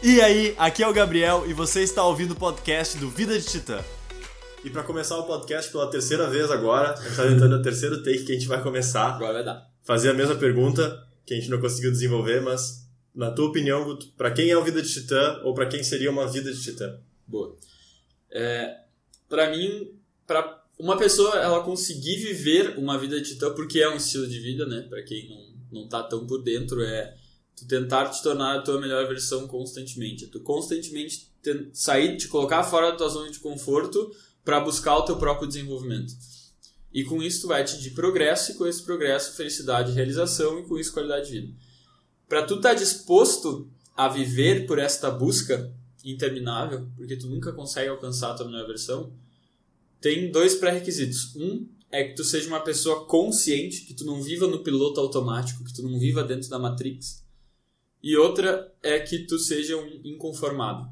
E aí, aqui é o Gabriel e você está ouvindo o podcast do Vida de Titã. E para começar o podcast pela terceira vez agora, a gente tá tentando o terceiro take que a gente vai começar. Agora vai dar. Fazer a mesma pergunta que a gente não conseguiu desenvolver, mas na tua opinião, Guto, para quem é o Vida de Titã ou para quem seria uma vida de Titã? Boa. É, para mim, para uma pessoa ela conseguir viver uma vida de titã, porque é um estilo de vida, né? Para quem não, não tá tão por dentro, é tu tentar te tornar a tua melhor versão constantemente. Tu constantemente sair, te colocar fora da tua zona de conforto para buscar o teu próprio desenvolvimento. E com isso tu vai atingir progresso, e com esse progresso, felicidade e realização, e com isso qualidade de vida. Para tu estar tá disposto a viver por esta busca interminável, porque tu nunca consegue alcançar a tua melhor versão, tem dois pré-requisitos. Um é que tu seja uma pessoa consciente, que tu não viva no piloto automático, que tu não viva dentro da Matrix. E outra é que tu seja um inconformado,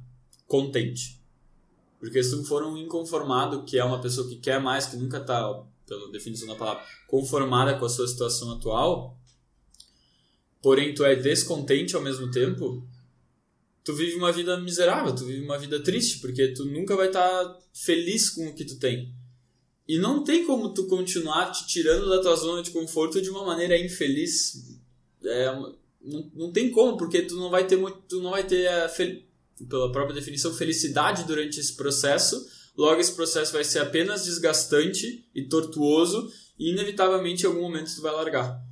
contente. Porque se tu for um inconformado, que é uma pessoa que quer mais, que nunca está, pela definição da palavra, conformada com a sua situação atual, porém tu é descontente ao mesmo tempo, tu vive uma vida miserável, tu vive uma vida triste, porque tu nunca vai estar tá feliz com o que tu tem. E não tem como tu continuar te tirando da tua zona de conforto de uma maneira infeliz. É, não, não tem como, porque tu não vai ter muito, tu não vai ter a pela própria definição felicidade durante esse processo. Logo esse processo vai ser apenas desgastante e tortuoso e inevitavelmente em algum momento tu vai largar.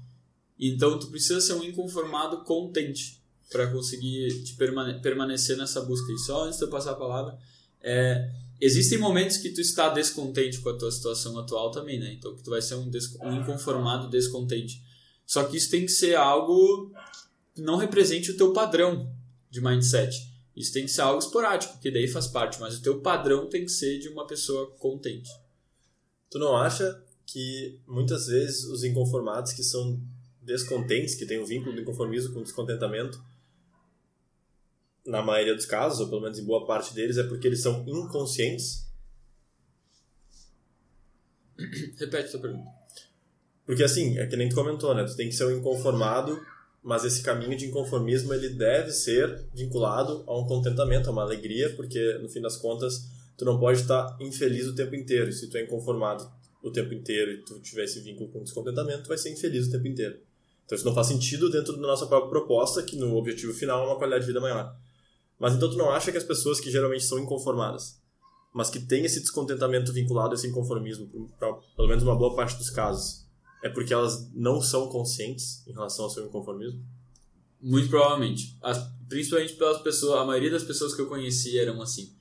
Então tu precisa ser um inconformado contente para conseguir te permane permanecer nessa busca. E só antes de eu passar a palavra, é, existem momentos que tu está descontente com a tua situação atual também, né? Então que tu vai ser um, um inconformado descontente. Só que isso tem que ser algo que não represente o teu padrão de mindset. Isso tem que ser algo esporádico, que daí faz parte, mas o teu padrão tem que ser de uma pessoa contente. Tu não acha que muitas vezes os inconformados que são descontentes, que têm um vínculo do inconformismo com o descontentamento, na maioria dos casos, ou pelo menos em boa parte deles, é porque eles são inconscientes? Repete a sua pergunta. Porque assim, é que nem tu comentou, né? Tu tem que ser um inconformado, mas esse caminho de inconformismo ele deve ser vinculado a um contentamento, a uma alegria, porque no fim das contas tu não pode estar infeliz o tempo inteiro. Se tu é inconformado o tempo inteiro e tu tiver esse vínculo com descontentamento, tu vai ser infeliz o tempo inteiro. Então isso não faz sentido dentro da nossa própria proposta, que no objetivo final é uma qualidade de vida maior. Mas então tu não acha que as pessoas que geralmente são inconformadas, mas que têm esse descontentamento vinculado a esse inconformismo, para pelo menos uma boa parte dos casos, é porque elas não são conscientes em relação ao seu inconformismo? Muito provavelmente. As, principalmente pelas pessoas, a maioria das pessoas que eu conheci eram assim,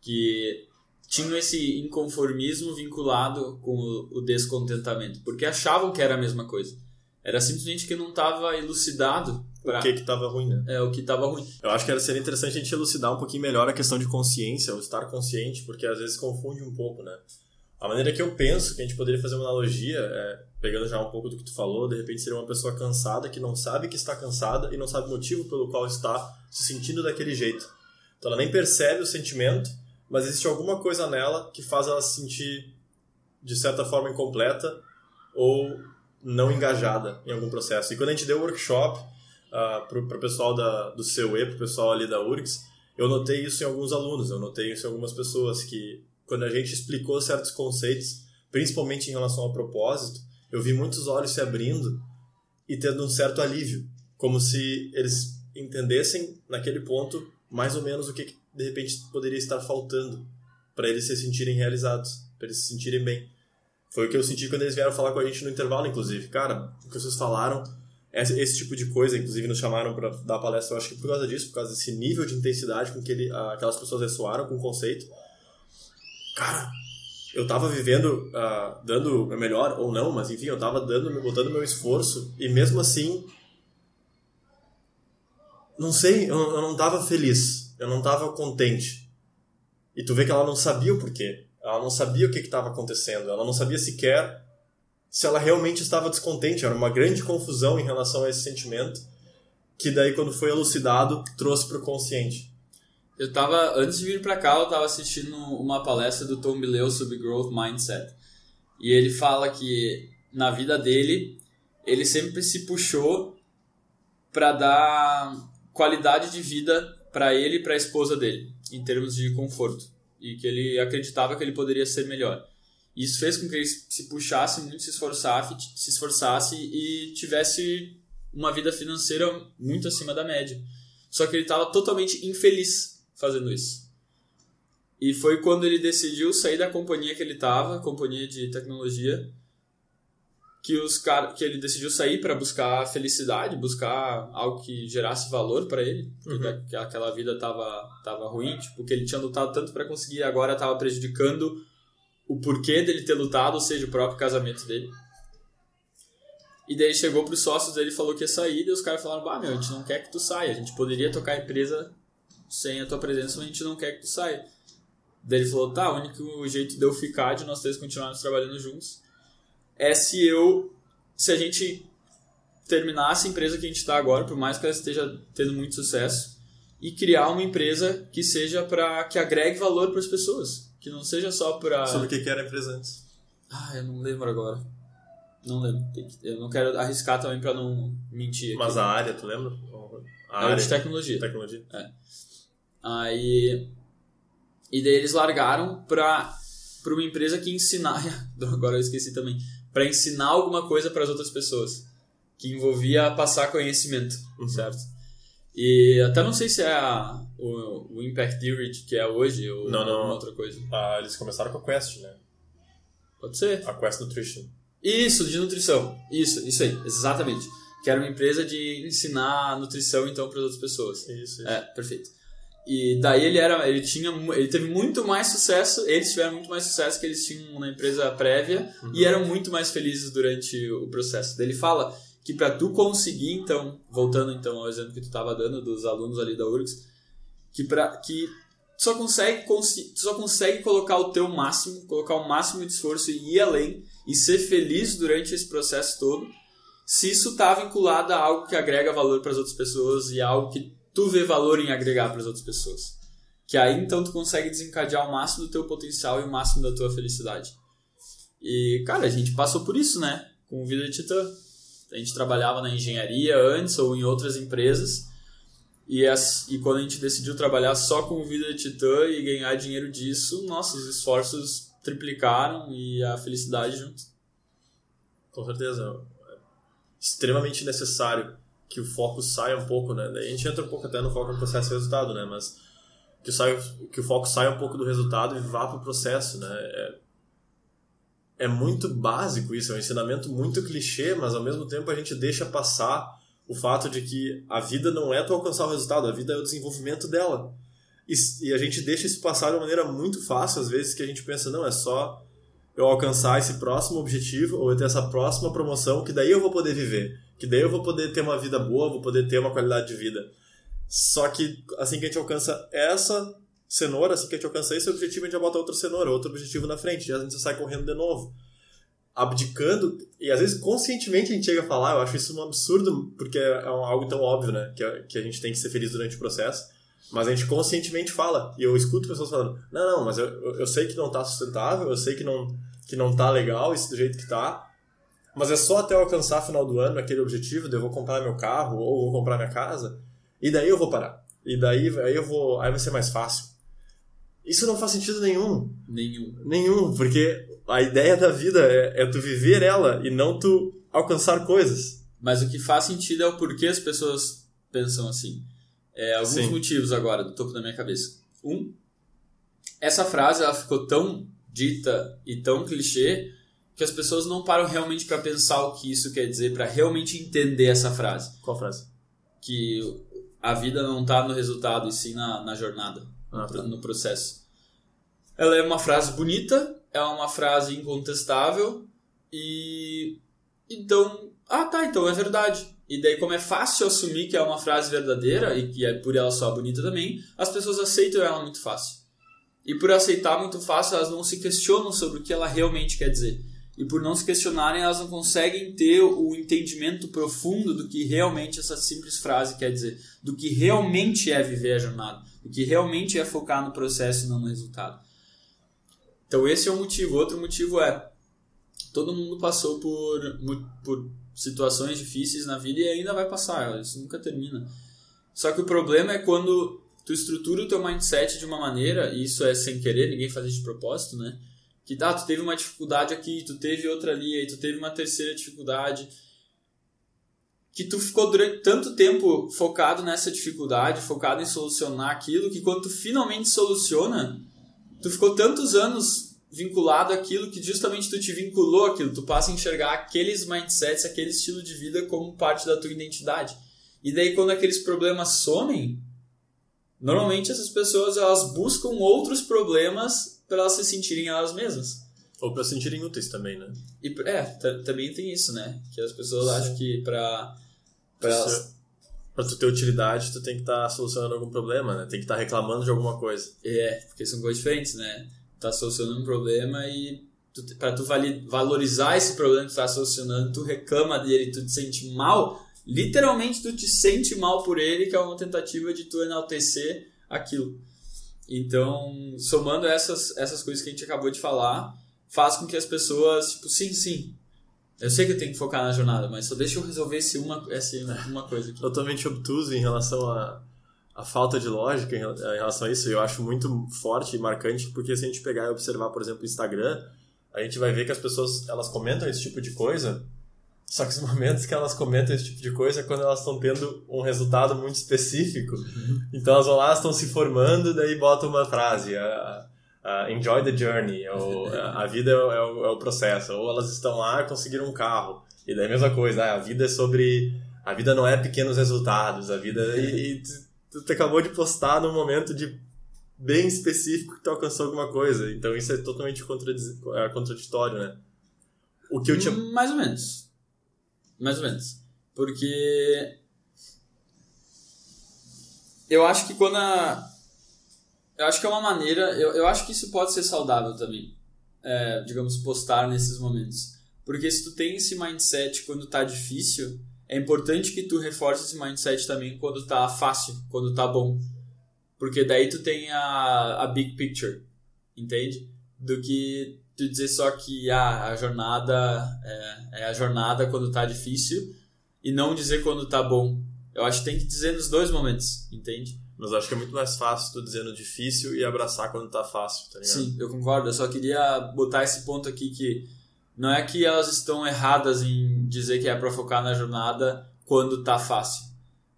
que tinham esse inconformismo vinculado com o, o descontentamento, porque achavam que era a mesma coisa. Era simplesmente que não estava elucidado Pra... O que que tava ruim, né? É, o que tava ruim. Eu acho que seria interessante a gente elucidar um pouquinho melhor a questão de consciência, ou estar consciente, porque às vezes confunde um pouco, né? A maneira que eu penso que a gente poderia fazer uma analogia, é, pegando já um pouco do que tu falou, de repente seria uma pessoa cansada que não sabe que está cansada e não sabe o motivo pelo qual está se sentindo daquele jeito. Então ela nem percebe o sentimento, mas existe alguma coisa nela que faz ela se sentir de certa forma incompleta ou não engajada em algum processo. E quando a gente deu o workshop, uh, ah, para o pessoal da, do CEUE, para o pessoal ali da URGS, eu notei isso em alguns alunos, eu notei isso em algumas pessoas, que quando a gente explicou certos conceitos, principalmente em relação ao propósito, eu vi muitos olhos se abrindo e tendo um certo alívio, como se eles entendessem naquele ponto mais ou menos o que de repente poderia estar faltando para eles se sentirem realizados, para eles se sentirem bem. Foi o que eu senti quando eles vieram falar com a gente no intervalo, inclusive. Cara, o que vocês falaram esse, esse tipo de coisa, inclusive nos chamaram para dar palestra, eu acho que por causa disso, por causa desse nível de intensidade com que ele, aquelas pessoas ressoaram com o conceito. Cara, eu tava vivendo, uh, dando o melhor ou não, mas enfim, eu tava dando, botando meu esforço e mesmo assim, não sei, eu, eu não tava feliz, eu não tava contente. E tu vê que ela não sabia o porquê, ela não sabia o que estava acontecendo, ela não sabia sequer se ela realmente estava descontente. Era uma grande confusão em relação a esse sentimento, que daí, quando foi elucidado, trouxe para o consciente. Eu tava, antes de vir para cá, eu estava assistindo uma palestra do Tom Bileu sobre Growth Mindset. E ele fala que na vida dele, ele sempre se puxou para dar qualidade de vida para ele e para a esposa dele, em termos de conforto, e que ele acreditava que ele poderia ser melhor. Isso fez com que ele se puxasse muito, se esforçasse, se esforçasse e tivesse uma vida financeira muito acima da média. Só que ele estava totalmente infeliz fazendo isso. E foi quando ele decidiu sair da companhia que ele estava, companhia de tecnologia, que os cara, que ele decidiu sair para buscar felicidade, buscar algo que gerasse valor para ele, porque uhum. aquela vida tava tava ruim, tipo, que ele tinha lutado tanto para conseguir e agora tava prejudicando o porquê dele ter lutado, ou seja, o próprio casamento dele. E daí chegou pros sócios dele e falou que ia sair, e os caras falaram: "Bah, meu, a gente não quer que tu saia, a gente poderia tocar a empresa sem a tua presença, mas a gente não quer que tu saia". Daí ele falou: "Tá, o único jeito de eu ficar, de nós três continuarmos trabalhando juntos, é se eu. Se a gente terminasse a empresa que a gente está agora, por mais que ela esteja tendo muito sucesso, e criar uma empresa que seja para que agregue valor para as pessoas, que não seja só para. Sobre o que era a empresa antes? Ah, eu não lembro agora. Não lembro. Eu não quero arriscar também para não mentir. Aqui. Mas a área, tu lembra? A área de tecnologia. Tecnologia. É. Aí. E daí eles largaram para para uma empresa que ensinar. Agora eu esqueci também para ensinar alguma coisa para as outras pessoas, que envolvia passar conhecimento, uhum. certo? E até não sei se é a, o, o Impact Theory que é hoje ou não, não. outra coisa. Ah, eles começaram com a Quest, né? Pode ser. A Quest Nutrition. Isso, de nutrição. Isso, isso aí, exatamente. Que era uma empresa de ensinar nutrição então para as outras pessoas. Isso, isso. É, perfeito. E daí ele era, ele tinha, ele teve muito mais sucesso, eles tiveram muito mais sucesso que eles tinham na empresa prévia uhum. e eram muito mais felizes durante o processo. Daí ele fala que para tu conseguir então, voltando então ao exemplo que tu estava dando dos alunos ali da URGS, que para que tu só consegue tu só consegue colocar o teu máximo, colocar o máximo de esforço e ir além e ser feliz durante esse processo todo, se isso está vinculado a algo que agrega valor para as outras pessoas e algo que tu vê valor em agregar para as outras pessoas. Que aí então tu consegue desencadear o máximo do teu potencial e o máximo da tua felicidade. E, cara, a gente passou por isso, né? Com o Vida de Titã. A gente trabalhava na engenharia antes ou em outras empresas. E, as, e quando a gente decidiu trabalhar só com o Vida de Titã e ganhar dinheiro disso, nossos esforços triplicaram e a felicidade junto. Com certeza. É extremamente necessário que o foco saia um pouco, né? A gente entra um pouco até no foco no processo e resultado, né? Mas que o, que o foco saia um pouco do resultado e vá para o processo, né? É, é muito básico isso, é um ensinamento muito clichê, mas ao mesmo tempo a gente deixa passar o fato de que a vida não é tu alcançar o resultado, a vida é o desenvolvimento dela. E, e a gente deixa isso passar de uma maneira muito fácil, às vezes, que a gente pensa, não, é só eu alcançar esse próximo objetivo ou eu ter essa próxima promoção que daí eu vou poder viver que daí eu vou poder ter uma vida boa, vou poder ter uma qualidade de vida. Só que assim que a gente alcança essa cenoura, assim que a gente alcança esse objetivo, a gente já bota outra cenoura, outro objetivo na frente, e a gente sai correndo de novo. Abdicando, e às vezes conscientemente a gente chega a falar, eu acho isso um absurdo, porque é algo tão óbvio, né? Que, que a gente tem que ser feliz durante o processo. Mas a gente conscientemente fala, e eu escuto pessoas falando: não, não, mas eu, eu sei que não tá sustentável, eu sei que não, que não tá legal isso do jeito que tá, mas é só até eu alcançar final do ano aquele objetivo de eu vou comprar meu carro ou vou comprar minha casa, e daí eu vou parar. E daí aí eu vou, aí vai ser mais fácil. Isso não faz sentido nenhum. Nenhum. Nenhum, porque a ideia da vida é, é tu viver ela e não tu alcançar coisas. Mas o que faz sentido é o porquê as pessoas pensam assim. É, alguns Sim. motivos agora, do topo da minha cabeça. Um, essa frase ela ficou tão dita e tão clichê que as pessoas não param realmente para pensar o que isso quer dizer, para realmente entender essa frase. Qual frase? Que a vida não está no resultado e sim na, na jornada, ah, no, tá. no processo. Ela é uma frase bonita, é uma frase incontestável e então, ah tá, então é verdade. E daí como é fácil assumir que é uma frase verdadeira e que é por ela só bonita também, as pessoas aceitam ela muito fácil. E por aceitar muito fácil, elas não se questionam sobre o que ela realmente quer dizer e por não se questionarem, elas não conseguem ter o entendimento profundo do que realmente essa simples frase quer dizer, do que realmente é viver a jornada, do que realmente é focar no processo e não no resultado. Então esse é o motivo. Outro motivo é todo mundo passou por, por situações difíceis na vida e ainda vai passar, isso nunca termina. Só que o problema é quando tu estrutura o teu mindset de uma maneira, e isso é sem querer, ninguém faz de propósito, né? Que tá, tu teve uma dificuldade aqui, tu teve outra ali, aí tu teve uma terceira dificuldade. Que tu ficou durante tanto tempo focado nessa dificuldade, focado em solucionar aquilo, que quando tu finalmente soluciona, tu ficou tantos anos vinculado àquilo que justamente tu te vinculou àquilo, tu passa a enxergar aqueles mindsets, aquele estilo de vida como parte da tua identidade. E daí quando aqueles problemas somem, normalmente essas pessoas elas buscam outros problemas para elas se sentirem elas mesmas. Ou para se sentirem úteis também, né? E, é, também tem isso, né? Que as pessoas Sim. acham que para para elas Pra tu ter utilidade, tu tem que estar tá solucionando algum problema, né? Tem que estar tá reclamando de alguma coisa. É, porque são coisas diferentes, né? Tá solucionando um problema e tu, pra tu valorizar esse problema que tu tá solucionando, tu reclama dele, tu te sente mal, literalmente tu te sente mal por ele, que é uma tentativa de tu enaltecer aquilo. Então, somando essas, essas coisas que a gente acabou de falar, faz com que as pessoas, tipo, sim, sim, eu sei que eu tenho que focar na jornada, mas só deixa eu resolver esse uma, essa uma coisa aqui. Totalmente obtuso em relação a, a falta de lógica em relação a isso. Eu acho muito forte e marcante, porque se a gente pegar e observar, por exemplo, o Instagram, a gente vai ver que as pessoas elas comentam esse tipo de coisa, só que os momentos que elas comentam esse tipo de coisa é quando elas estão tendo um resultado muito específico. Uhum. Então elas vão lá, estão se formando, daí botam uma frase. A, uh, enjoy the journey, ou a vida é o, é, o, é o, processo, ou elas estão lá e conseguiram um carro, e daí a mesma coisa, ah, a vida é sobre, a vida não é pequenos resultados, a vida, e, e tu, tu acabou de postar num momento de bem específico que tu alcançou alguma coisa, então isso é totalmente é, contraditório, né? O que eu tinha... Mais ou menos. Mais ou menos. Porque eu acho que quando a, eu acho que é uma maneira, eu, eu acho que isso pode ser saudável também, é, digamos, postar nesses momentos. Porque se tu tem esse mindset quando tá difícil, é importante que tu reforce esse mindset também quando tá fácil, quando tá bom. Porque daí tu tem a, a big picture, entende? Do que tu dizer só que ah, a jornada é, é a jornada quando tá difícil e não dizer quando tá bom. Eu acho que tem que dizer nos dois momentos, entende? Mas acho que é muito mais fácil tu dizendo difícil e abraçar quando tá fácil, tá ligado? Sim, eu concordo. Eu só queria botar esse ponto aqui que não é que elas estão erradas em dizer que é para focar na jornada quando tá fácil.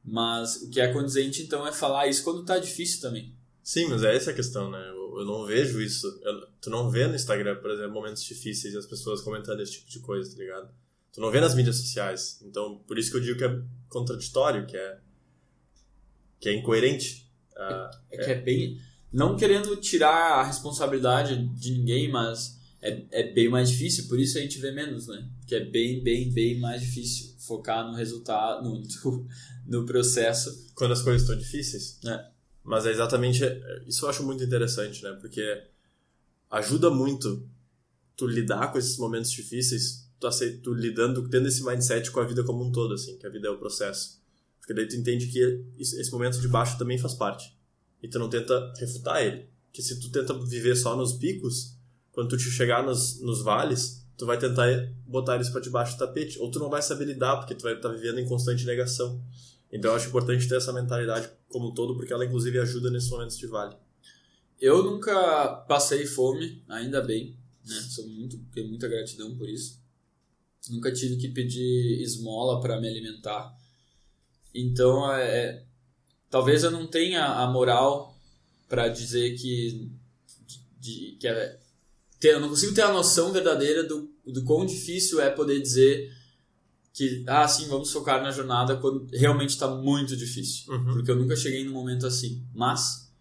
Mas o que é condizente então é falar isso quando tá difícil também. Sim, mas é essa a questão, né? Eu, não vejo isso. Eu, tu não vê no Instagram, por exemplo, momentos difíceis e as pessoas comentando esse tipo de coisa, tá ligado? Tu não vê nas mídias sociais. Então, por isso que eu digo que é contraditório, que é que é incoerente. É, é, que é bem. Não querendo tirar a responsabilidade de ninguém, mas é, é bem mais difícil, por isso a gente vê menos, né? Que é bem, bem, bem mais difícil focar no resultado, no, no processo. Quando as coisas estão difíceis. É. Mas é exatamente. Isso eu acho muito interessante, né? Porque ajuda muito tu lidar com esses momentos difíceis, tu, tu lidando, tendo esse mindset com a vida como um todo, assim, que a vida é o processo. Porque daí tu entende que esse momento de baixo também faz parte. E tu não tenta refutar ele. Que se tu tenta viver só nos picos, quando tu te chegar nos, nos vales, tu vai tentar botar eles para debaixo do tapete. Ou tu não vai saber lidar, porque tu vai estar tá vivendo em constante negação. Então eu acho importante ter essa mentalidade como um todo, porque ela inclusive ajuda nesses momentos de vale. Eu nunca passei fome, ainda bem, né? Sou muito, tenho muita gratidão por isso. Nunca tive que pedir esmola para me alimentar. Então, é, é, talvez eu não tenha a moral para dizer que, de, que é, ter, eu não consigo ter a noção verdadeira do, do quão difícil é poder dizer que, ah, sim, vamos focar na jornada quando realmente está muito difícil. Uhum. Porque eu nunca cheguei num momento assim. Mas,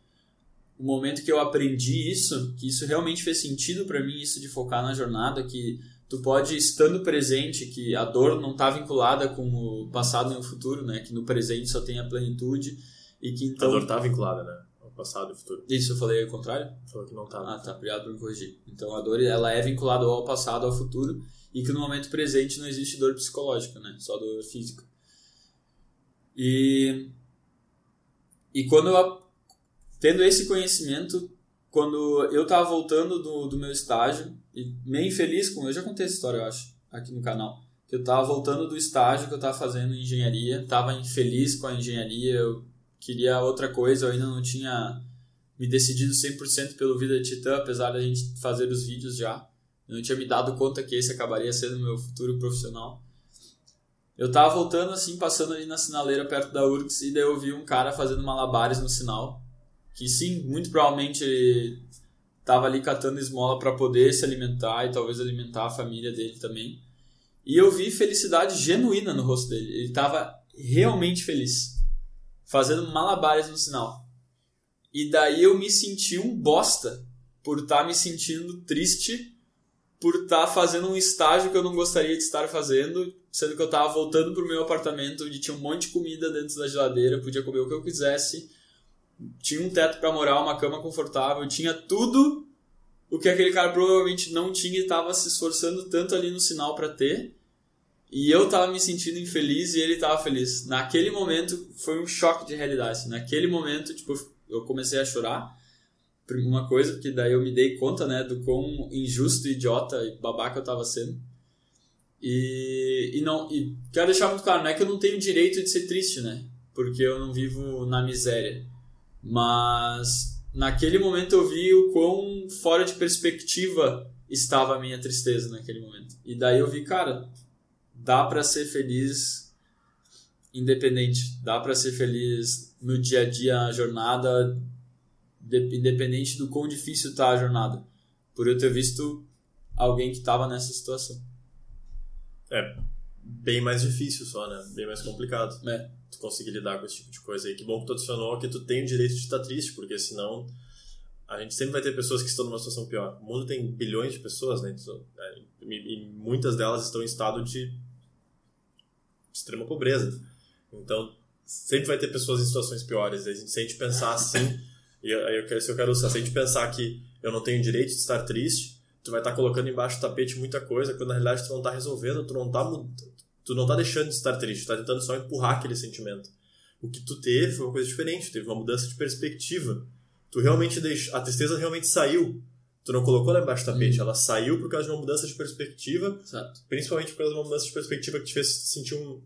o momento que eu aprendi isso, que isso realmente fez sentido para mim, isso de focar na jornada, que tu pode, estando presente, que a dor não está vinculada com o passado e o futuro, né? Que no presente só tem a plenitude e que então... A dor está vinculada, né? Passado e futuro. Isso, eu falei ao contrário? Falou que não está. Ah, tá. Obrigado por me corrigir. Então a dor, ela é vinculada ao passado, ao futuro e que no momento presente não existe dor psicológica, né? Só dor física. E... E quando eu... Tendo esse conhecimento, quando eu tava voltando do, do meu estágio, e meio infeliz com. Eu já contei essa história, eu acho, aqui no canal. Que eu tava voltando do estágio que eu tava fazendo em engenharia, tava infeliz com a engenharia, eu queria outra coisa, eu ainda não tinha me decidido 100% pelo Vida de Titã, apesar da gente fazer os vídeos já. Eu não tinha me dado conta que esse acabaria sendo meu futuro profissional. Eu tava voltando assim, passando ali na sinaleira perto da URGS e daí eu vi um cara fazendo malabares no sinal. Que sim, muito provavelmente ele tava ali catando esmola para poder se alimentar e talvez alimentar a família dele também. E eu vi felicidade genuína no rosto dele. Ele tava realmente feliz, fazendo malabares no sinal. E daí eu me senti um bosta por estar tá me sentindo triste por estar tá fazendo um estágio que eu não gostaria de estar fazendo, sendo que eu estava voltando pro meu apartamento onde tinha um monte de comida dentro da geladeira, podia comer o que eu quisesse, tinha um teto para morar, uma cama confortável, tinha tudo o que aquele cara provavelmente não tinha e estava se esforçando tanto ali no sinal para ter. E eu tava me sentindo infeliz e ele tava feliz. Naquele momento foi um choque de realidade. Naquele momento, tipo, eu comecei a chorar. Uma coisa, porque daí eu me dei conta, né, do quão injusto, idiota e babaca eu tava sendo. E, e não e quero deixar muito claro, não é que eu não tenho direito de ser triste, né? Porque eu não vivo na miséria. Mas naquele momento eu vi o quão fora de perspectiva estava a minha tristeza naquele momento. E daí eu vi, cara, dá para ser feliz independente, dá para ser feliz no dia a dia, a jornada, independente do quão difícil tá a jornada. Por eu ter visto alguém que estava nessa situação. É bem mais difícil só, né? Bem mais complicado. É. Tu conseguir lidar com esse tipo de coisa aí. Que bom que tu adicionou que tu tem o direito de estar triste, porque senão a gente sempre vai ter pessoas que estão numa situação pior. O mundo tem bilhões de pessoas, né? É, e muitas delas estão em estado de extrema pobreza. Então, sempre vai ter pessoas em situações piores. Se a gente pensar assim, e aí eu quero, se eu quero se a gente pensar que eu não tenho direito de estar triste, tu vai estar colocando embaixo do tapete muita coisa, quando na realidade tu não está resolvendo, tu não está tu não tá deixando de estar triste, tu tá tentando só empurrar aquele sentimento. O que tu teve foi uma coisa diferente, teve uma mudança de perspectiva. Tu realmente deixou, a tristeza realmente saiu tu não colocou lá embaixo do tapete, hum. ela saiu por causa de uma mudança de perspectiva, Exato. principalmente por causa de uma mudança de perspectiva que te fez sentir um, uh,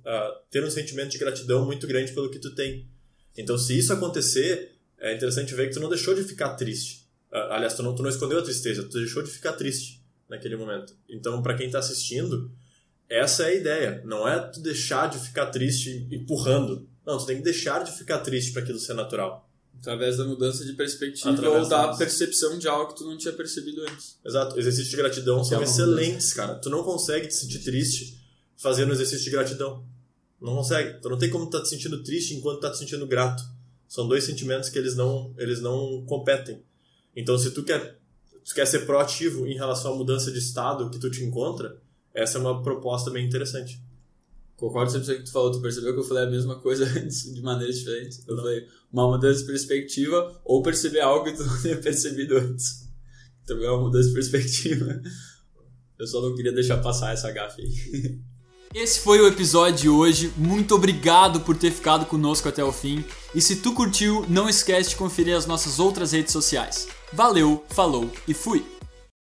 ter um sentimento de gratidão muito grande pelo que tu tem. Então, se isso acontecer, é interessante ver que tu não deixou de ficar triste. Uh, aliás, tu não, tu não escondeu a tristeza, tu deixou de ficar triste naquele momento. Então, para quem está assistindo, essa é a ideia. Não é tu deixar de ficar triste empurrando. Não, tu tem que deixar de ficar triste para aquilo ser natural. Através da mudança de perspectiva Através ou da percepção de algo que tu não tinha percebido antes. Exato. Exercícios de gratidão que são é excelentes, cara. Tu não consegue te sentir triste fazendo exercício de gratidão. Não consegue. Tu não tem como estar tá te sentindo triste enquanto tá te sentindo grato. São dois sentimentos que eles não, eles não competem. Então, se tu quer, tu quer ser proativo em relação à mudança de estado que tu te encontra, essa é uma proposta bem interessante. Concordo sempre com o que tu falou. Tu percebeu que eu falei a mesma coisa antes, de maneiras diferentes? Eu não. falei uma mudança de perspectiva ou perceber algo que tu não tinha percebido antes. Também é uma mudança de perspectiva. Eu só não queria deixar passar essa gafe aí. Esse foi o episódio de hoje. Muito obrigado por ter ficado conosco até o fim. E se tu curtiu, não esquece de conferir as nossas outras redes sociais. Valeu, falou e fui!